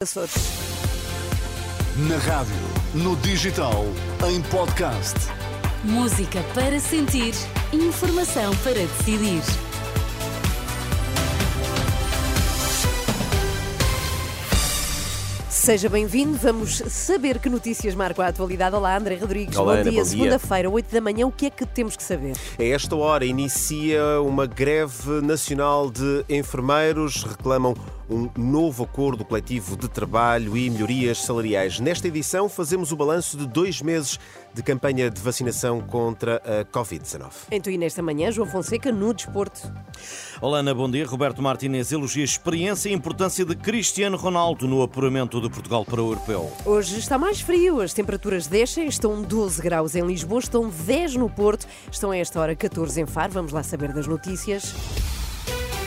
Açores. Na rádio, no digital, em podcast. Música para sentir, informação para decidir. Seja bem-vindo, vamos saber que notícias marcam a atualidade. Olá, André Rodrigues, Olá, bom Ana, dia. bom dia. Segunda-feira, 8 da manhã, o que é que temos que saber? A esta hora inicia uma greve nacional de enfermeiros. Reclamam um novo acordo coletivo de trabalho e melhorias salariais. Nesta edição, fazemos o balanço de dois meses de campanha de vacinação contra a Covid-19. Então, e nesta manhã, João Fonseca no desporto. Olá, Ana, bom dia. Roberto Martínez elogia a experiência e importância de Cristiano Ronaldo no apuramento de Portugal para o Europeu. Hoje está mais frio, as temperaturas descem, estão 12 graus em Lisboa, estão 10 no Porto, estão a esta hora 14 em Faro. Vamos lá saber das notícias.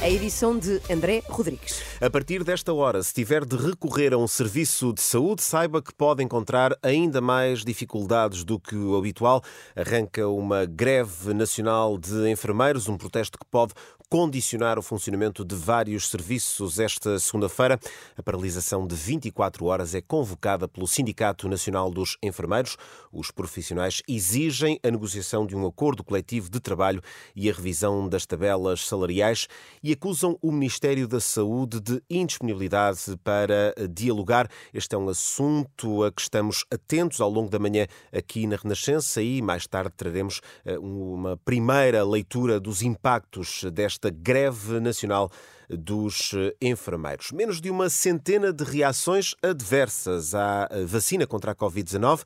A edição de André Rodrigues. A partir desta hora, se tiver de recorrer a um serviço de saúde, saiba que pode encontrar ainda mais dificuldades do que o habitual. Arranca uma greve nacional de enfermeiros, um protesto que pode condicionar o funcionamento de vários serviços esta segunda-feira. A paralisação de 24 horas é convocada pelo Sindicato Nacional dos Enfermeiros. Os profissionais exigem a negociação de um acordo coletivo de trabalho e a revisão das tabelas salariais e acusam o Ministério da Saúde de indisponibilidade para dialogar. Este é um assunto a que estamos atentos ao longo da manhã aqui na Renascença e mais tarde traremos eh, uma primeira leitura dos impactos desta greve nacional dos eh, enfermeiros. Menos de uma centena de reações adversas à eh, vacina contra a Covid-19.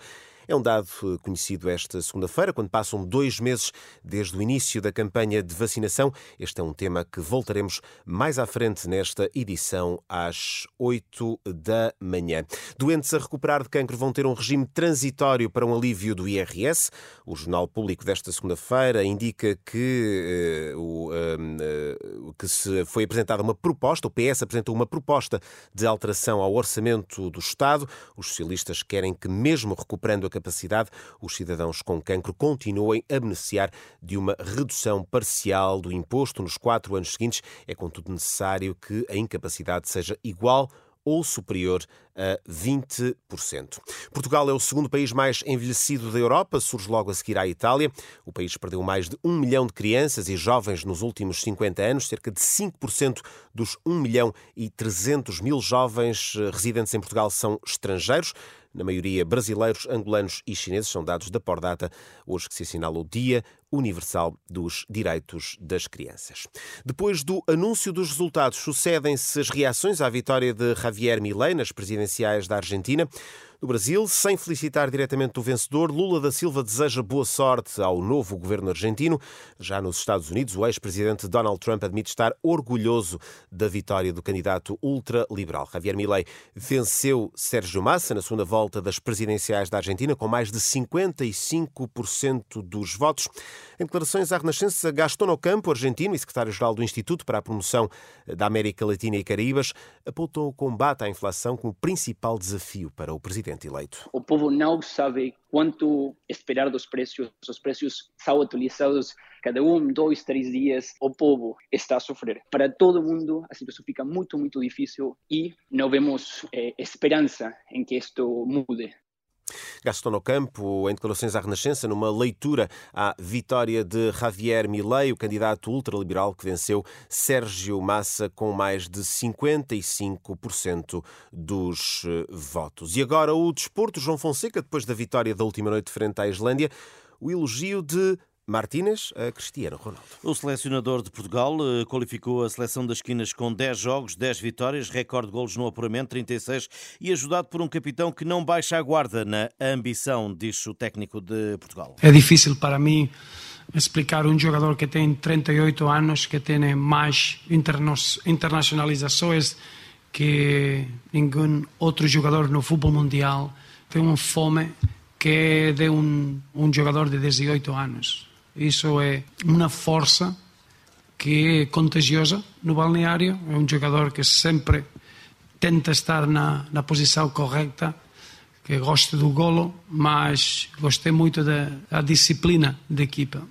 É um dado eh, conhecido esta segunda-feira, quando passam dois meses desde o início da campanha de vacinação. Este é um tema que voltaremos mais à frente nesta edição, às 8 da manhã. Doentes a recuperar de cancro vão ter um regime transitório para um alívio do IRS. O Jornal Público desta segunda-feira indica que, eh, o, eh, que se foi apresentada uma proposta, o PS apresentou uma proposta de alteração ao orçamento do Estado. Os socialistas querem que, mesmo recuperando a capacidade, os cidadãos com cancro continuem a beneficiar de uma redução parcial do imposto nos quatro anos seguintes. É, contudo, necessário que a incapacidade seja igual ou superior a 20%. Portugal é o segundo país mais envelhecido da Europa, surge logo a seguir à Itália. O país perdeu mais de um milhão de crianças e jovens nos últimos 50 anos. Cerca de 5% dos 1 milhão e 300 mil jovens eh, residentes em Portugal são estrangeiros. Na maioria brasileiros, angolanos e chineses, são dados da Pordata, hoje que se assinala o Dia Universal dos Direitos das Crianças. Depois do anúncio dos resultados, sucedem-se as reações à vitória de Javier Milei nas presidenciais da Argentina. No Brasil, sem felicitar diretamente o vencedor, Lula da Silva deseja boa sorte ao novo governo argentino. Já nos Estados Unidos, o ex-presidente Donald Trump admite estar orgulhoso da vitória do candidato ultraliberal. Javier Milei venceu Sérgio Massa na segunda volta das presidenciais da Argentina com mais de 55% dos votos. Em declarações à Renascença, Gastón Ocampo, argentino e secretário-geral do Instituto para a Promoção da América Latina e Caraíbas, apontou o combate à inflação como principal desafio para o presidente eleito. O povo não sabe quanto esperar dos preços. Os preços são atualizados cada um, dois, três dias. O povo está a sofrer. Para todo mundo, a situação fica muito, muito difícil e não vemos eh, esperança em que isto mude. Gaston Ocampo, em declarações à Renascença, numa leitura à vitória de Javier Milei, o candidato ultraliberal que venceu Sérgio Massa com mais de 55% dos eh, votos. E agora o desporto, João Fonseca, depois da vitória da última noite frente à Islândia, o elogio de Martínez a Cristiano Ronaldo. O selecionador de Portugal eh, qualificou a seleção das esquinas com 10 jogos, 10 vitórias, recorde de golos no apuramento, 36, e ajudado por um capitão que não baixa a guarda na ambição, diz o técnico de Portugal. É difícil para mim explicar um jogador que tem 38 anos, que tem mais interna internacionalizações que nenhum outro jogador no futebol mundial, tem uma fome que é de um, um jogador de 18 anos. Isso é uma força que é contagiosa no balneário. É um jogador que sempre tenta estar na, na posição correta, que gosta do golo, mas gostei muito da, da disciplina da equipa.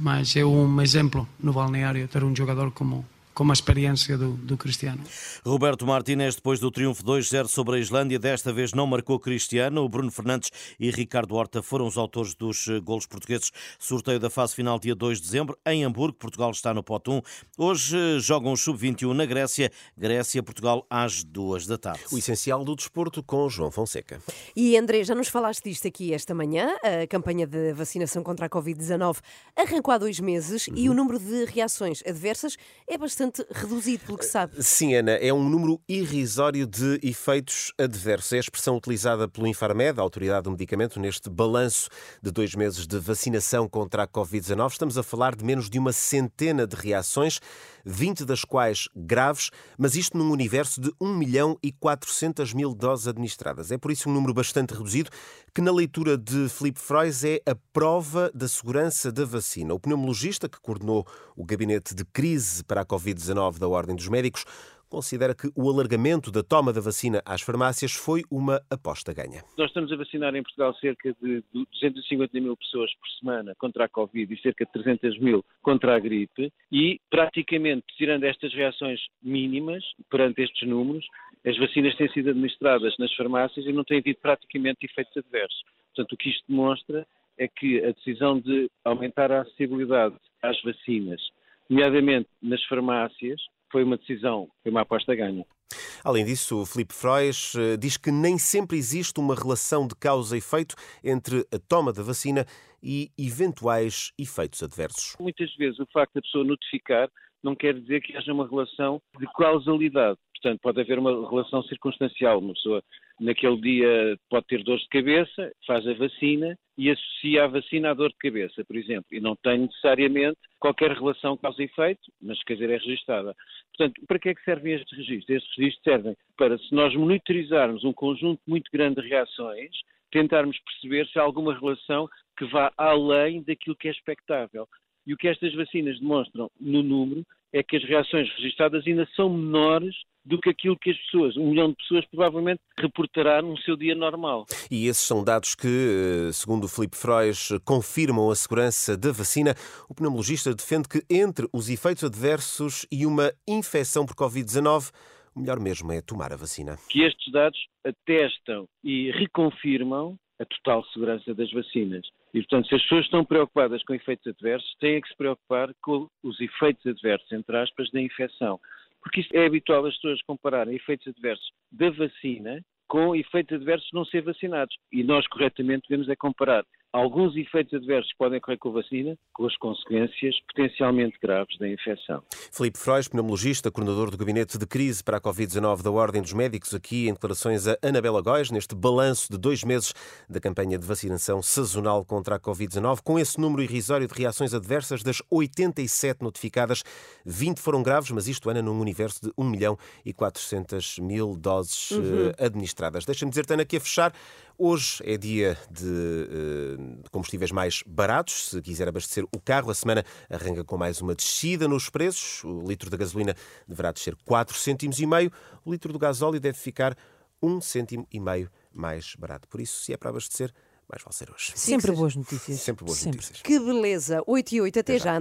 Mas é um exemplo no balneário ter um jogador como, como a experiência do, do Cristiano. Roberto Martínez, depois do triunfo 2-0 sobre a Islândia, desta vez não marcou Cristiano. O Bruno Fernandes e Ricardo Horta foram os autores dos eh, golos portugueses. Sorteio da fase final dia 2 de dezembro, em Hamburgo. Portugal está no pote 1. Hoje eh, jogam os sub-21 na Grécia. Grécia-Portugal às 2 da tarde. O essencial do desporto com João Fonseca. E André, já nos falaste disto aqui esta manhã. A campanha de vacinação contra a Covid-19 arrancou há dois meses uhum. e o número de reações adversas é bastante reduzido, pelo que sabe. Sim, Ana, é um número irrisório de efeitos adversos. É a expressão utilizada pelo Infarmed, a autoridade do medicamento, neste balanço de dois meses de vacinação contra a Covid-19. Estamos a falar de menos de uma centena de reações, 20 das quais graves, mas isto num universo de 1 milhão e 400 mil doses administradas. É por isso um número bastante reduzido, que na leitura de Filipe Frois é a prova da segurança da vacina. O pneumologista que coordenou o gabinete de crise para a Covid-19 da Ordem dos Médicos considera que o alargamento da toma da vacina às farmácias foi uma aposta ganha. Nós estamos a vacinar em Portugal cerca de 250 mil pessoas por semana contra a Covid e cerca de 300 mil contra a gripe e praticamente, tirando estas reações mínimas perante estes números, as vacinas têm sido administradas nas farmácias e não têm havido praticamente efeitos adversos. Portanto, o que isto demonstra é que a decisão de aumentar a acessibilidade às vacinas, nomeadamente nas farmácias, foi uma decisão, foi uma aposta ganha. Além disso, o Filipe Frois eh, diz que nem sempre existe uma relação de causa e efeito entre a toma da vacina e eventuais efeitos adversos. Muitas vezes o facto da pessoa notificar não quer dizer que haja uma relação de causalidade. Portanto, pode haver uma relação circunstancial. Uma pessoa naquele dia pode ter dor de cabeça, faz a vacina e associa a vacina à dor de cabeça, por exemplo, e não tem necessariamente qualquer relação causa e efeito, mas quer dizer, é registada. Portanto, para que é que servem estes registros? Estes registros servem para, se nós monitorizarmos um conjunto muito grande de reações, tentarmos perceber se há alguma relação que vá além daquilo que é expectável. E o que estas vacinas demonstram no número é que as reações registadas ainda são menores do que aquilo que as pessoas, um milhão de pessoas, provavelmente reportará no seu dia normal. E esses são dados que, eh, segundo o Filipe Frois, confirmam a segurança da vacina. O pneumologista defende que entre os efeitos adversos e uma infecção por Covid-19, o melhor mesmo é tomar a vacina. Que estes dados atestam e reconfirmam a total segurança das vacinas. E, portanto, se as pessoas estão preocupadas com efeitos adversos, têm que se preocupar com os efeitos adversos, entre aspas, da infecção. Porque isto é habitual as pessoas compararem efeitos adversos da vacina com efeitos adversos não ser vacinados. E nós, corretamente, devemos é comparar alguns efeitos adversos que podem ocorrer com a vacina, com as consequências potencialmente graves da infecção. Filipe Frois, pneumologista, coordenador do Gabinete de Crise para a Covid-19 da Ordem dos Médicos, aqui em declarações a Anabela Góis, neste balanço de dois meses da campanha de vacinação sazonal contra a Covid-19. Com esse número irrisório de reações adversas, das 87 notificadas, 20 foram graves, mas isto, Ana, num universo de 1 milhão e 400 mil doses uhum. Eh, administradas. Deixa-me dizer-te, Ana, que a fechar, hoje é dia de uh, combustíveis mais baratos. Se quiser abastecer o carro, a semana arranca com mais uma descida nos preços. O litro da gasolina deverá descer 4 cêntimos e meio. O litro do gasóleo deve ficar 1 cêntimo e meio mais barato. Por isso, se é para abastecer, mais vale ser hoje. Sempre boas notícias. Sempre boas Sempre. notícias. Que beleza. 8 e 8, até, até já, já. André.